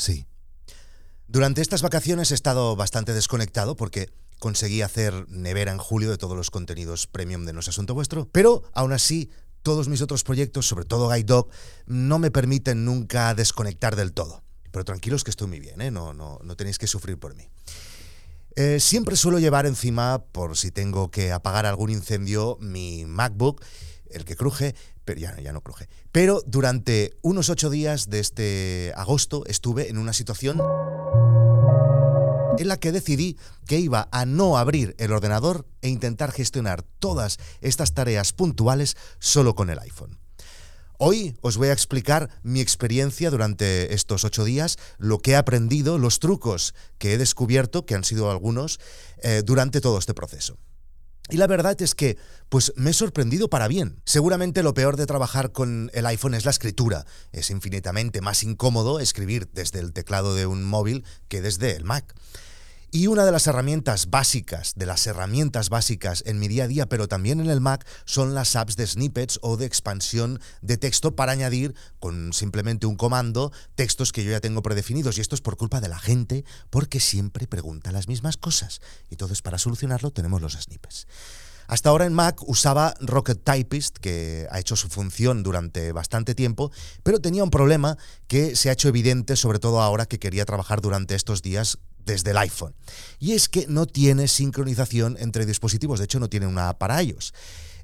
Sí. Durante estas vacaciones he estado bastante desconectado porque conseguí hacer nevera en julio de todos los contenidos premium de No es Asunto Vuestro, pero aún así todos mis otros proyectos, sobre todo Guide Dog, no me permiten nunca desconectar del todo. Pero tranquilos que estoy muy bien, ¿eh? no, no, no tenéis que sufrir por mí. Eh, siempre suelo llevar encima, por si tengo que apagar algún incendio, mi MacBook, el que cruje, pero ya, ya no cruje. Pero durante unos ocho días de este agosto estuve en una situación en la que decidí que iba a no abrir el ordenador e intentar gestionar todas estas tareas puntuales solo con el iPhone. Hoy os voy a explicar mi experiencia durante estos ocho días, lo que he aprendido, los trucos que he descubierto, que han sido algunos, eh, durante todo este proceso. Y la verdad es que, pues me he sorprendido para bien. Seguramente lo peor de trabajar con el iPhone es la escritura. Es infinitamente más incómodo escribir desde el teclado de un móvil que desde el Mac. Y una de las herramientas básicas, de las herramientas básicas en mi día a día, pero también en el Mac, son las apps de snippets o de expansión de texto para añadir con simplemente un comando textos que yo ya tengo predefinidos. Y esto es por culpa de la gente, porque siempre pregunta las mismas cosas. Y entonces para solucionarlo tenemos los snippets. Hasta ahora en Mac usaba Rocket Typist, que ha hecho su función durante bastante tiempo, pero tenía un problema que se ha hecho evidente, sobre todo ahora que quería trabajar durante estos días desde el iPhone. Y es que no tiene sincronización entre dispositivos, de hecho no tiene una para ellos.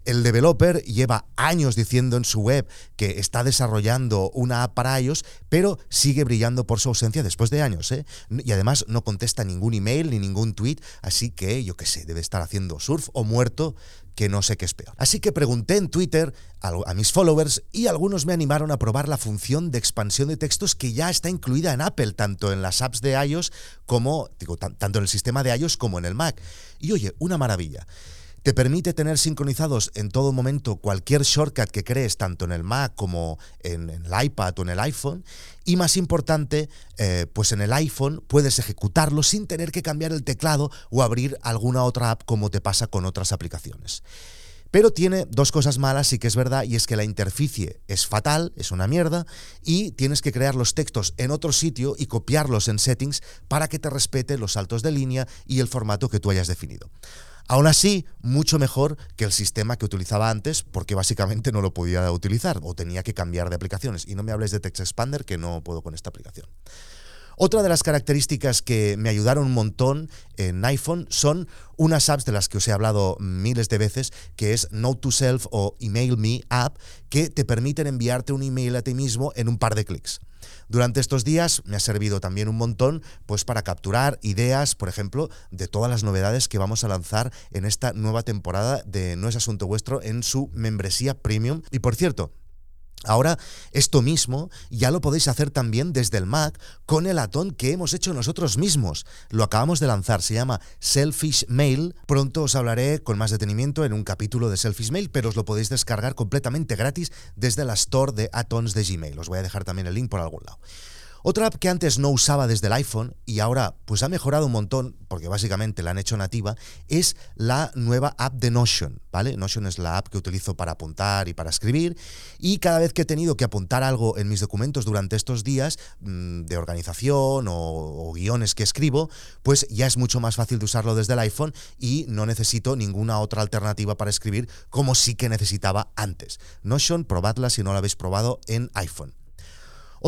El developer lleva años diciendo en su web que está desarrollando una app para iOS, pero sigue brillando por su ausencia después de años. ¿eh? Y además no contesta ningún email ni ningún tweet, así que yo qué sé, debe estar haciendo surf o muerto que no sé qué es peor. Así que pregunté en Twitter a, mis followers y algunos me animaron a probar la función de expansión de textos que ya está incluida en Apple, tanto en las apps de iOS como, digo, tanto en el sistema de iOS como en el Mac. Y oye, una maravilla. Te permite tener sincronizados en todo momento cualquier shortcut que crees, tanto en el Mac como en, el iPad o en el iPhone. Y más importante, eh, pues en el iPhone puedes ejecutarlo sin tener que cambiar el teclado o abrir alguna otra app como te pasa con otras aplicaciones. Pero tiene dos cosas malas, sí que es verdad, y es que la interficie es fatal, es una mierda, y tienes que crear los textos en otro sitio y copiarlos en settings para que te respete los saltos de línea y el formato que tú hayas definido. Aún así, mucho mejor que el sistema que utilizaba antes, porque básicamente no lo podía utilizar o tenía que cambiar de aplicaciones. Y no me hables de Text Expander, que no puedo con esta aplicación. Otra de las características que me ayudaron un montón en iPhone son unas apps de las que os he hablado miles de veces, que es Note to Self o Email Me App, que te permiten enviarte un email a ti mismo en un par de clics. Durante estos días me ha servido también un montón pues para capturar ideas, por ejemplo, de todas las novedades que vamos a lanzar en esta nueva temporada de No es asunto vuestro en su membresía premium. Y por cierto, Ahora, esto mismo ya lo podéis hacer también desde el Mac con el atón que hemos hecho nosotros mismos. Lo acabamos de lanzar, se llama Selfish Mail. Pronto os hablaré con más detenimiento en un capítulo de Selfish Mail, pero os lo podéis descargar completamente gratis desde la store de Atoms de Gmail. Os voy a dejar también el link por algún lado. Otra app que antes no usaba desde el iPhone y ahora pues ha mejorado un montón, porque básicamente la han hecho nativa, es la nueva app de Notion, ¿vale? Notion es la app que utilizo para apuntar y para escribir y cada vez que he tenido que apuntar algo en mis documentos durante estos días mm, de organización o, o guiones que escribo, pues ya es mucho más fácil de usarlo desde el iPhone y no necesito ninguna otra alternativa para escribir como sí que necesitaba antes. Notion, probadla si no la habéis probado en iPhone.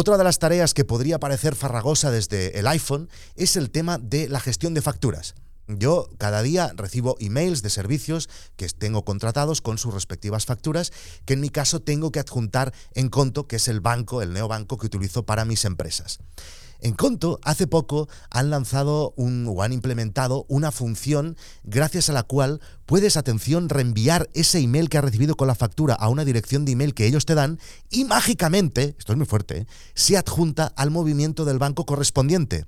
Otra de las tareas que podría parecer farragosa desde el iPhone es el tema de la gestión de facturas. Yo cada día recibo emails de servicios que tengo contratados con sus respectivas facturas, que en mi caso tengo que adjuntar en Conto, que es el banco, el neobanco que utilizo para mis empresas. En Conto, hace poco han lanzado o han implementado una función gracias a la cual puedes, atención, reenviar ese email que has recibido con la factura a una dirección de email que ellos te dan y mágicamente, esto es muy fuerte, ¿eh? se adjunta al movimiento del banco correspondiente.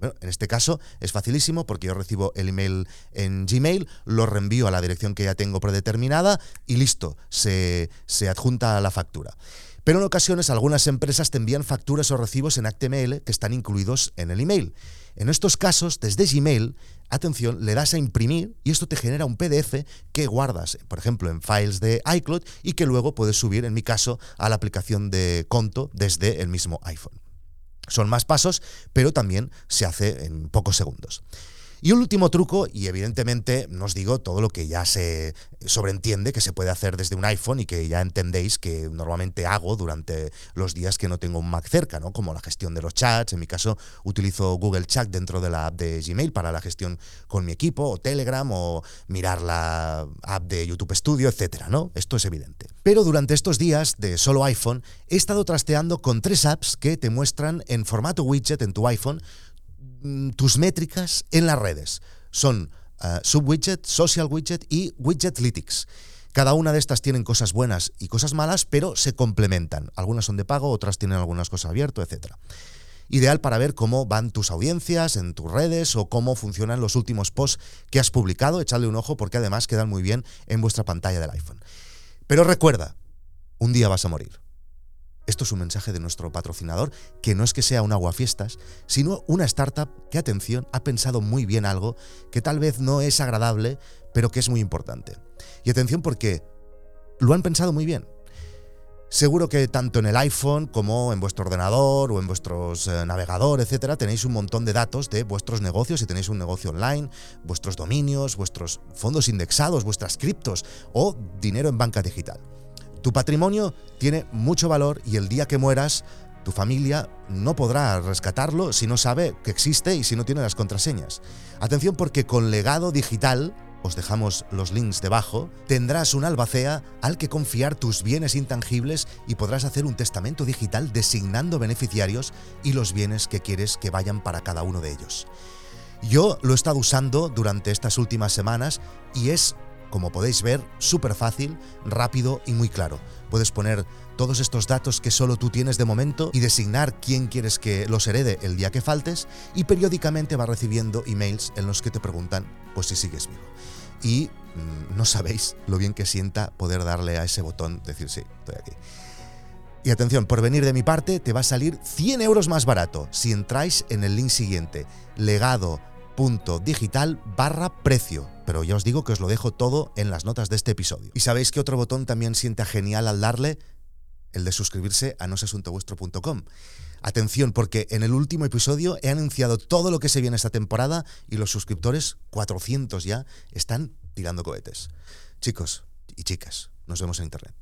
Bueno, en este caso es facilísimo porque yo recibo el email en Gmail, lo reenvío a la dirección que ya tengo predeterminada y listo, se, se adjunta a la factura. Pero en ocasiones algunas empresas te envían facturas o recibos en HTML que están incluidos en el email. En estos casos, desde Gmail, atención, le das a imprimir y esto te genera un PDF que guardas, por ejemplo, en files de iCloud y que luego puedes subir, en mi caso, a la aplicación de Conto desde el mismo iPhone. Son más pasos, pero también se hace en pocos segundos. Y un último truco, y evidentemente no os digo todo lo que ya se sobreentiende que se puede hacer desde un iPhone y que ya entendéis que normalmente hago durante los días que no tengo un Mac cerca, ¿no? Como la gestión de los chats, en mi caso utilizo Google Chat dentro de la app de Gmail para la gestión con mi equipo, o Telegram, o mirar la app de YouTube Studio, etcétera, ¿no? Esto es evidente. Pero durante estos días de solo iPhone he estado trasteando con tres apps que te muestran en formato widget en tu iPhone tus métricas en las redes. Son uh, Subwidget, Social Widget y Widgetlytics. Cada una de estas tienen cosas buenas y cosas malas, pero se complementan. Algunas son de pago, otras tienen algunas cosas abiertas, etc. Ideal para ver cómo van tus audiencias en tus redes o cómo funcionan los últimos posts que has publicado. Echadle un ojo porque además quedan muy bien en vuestra pantalla del iPhone. Pero recuerda, un día vas a morir. Esto es un mensaje de nuestro patrocinador, que no es que sea un aguafiestas, sino una startup que, atención, ha pensado muy bien algo que tal vez no es agradable, pero que es muy importante. Y atención porque lo han pensado muy bien. Seguro que tanto en el iPhone como en vuestro ordenador o en vuestros eh, navegador, etcétera, tenéis un montón de datos de vuestros negocios, si tenéis un negocio online, vuestros dominios, vuestros fondos indexados, vuestras criptos o dinero en banca digital. Tu patrimonio tiene mucho valor y el día que mueras, tu familia no podrá rescatarlo si no sabe que existe y si no tiene las contraseñas. Atención porque con legado digital, os dejamos los links debajo, tendrás un albacea al que confiar tus bienes intangibles y podrás hacer un testamento digital designando beneficiarios y los bienes que quieres que vayan para cada uno de ellos. Yo lo he estado usando durante estas últimas semanas y es como podéis ver, súper fácil, rápido y muy claro. Puedes poner todos estos datos que solo tú tienes de momento y designar quién quieres que los herede el día que faltes y periódicamente va recibiendo emails en los que te preguntan pues si sigues vivo. Y mm, no sabéis lo bien que sienta poder darle a ese botón, decir sí, estoy aquí. Y atención, por venir de mi parte, te va a salir 100 euros más barato si entráis en el link siguiente, legado digital barra precio. Pero ya os digo que os lo dejo todo en las notas de este episodio. Y sabéis que otro botón también sienta genial al darle, el de suscribirse a nosasuntovuestro.com. Atención, porque en el último episodio he anunciado todo lo que se viene esta temporada y los suscriptores, 400 ya, están tirando cohetes. Chicos y chicas, nos vemos en internet.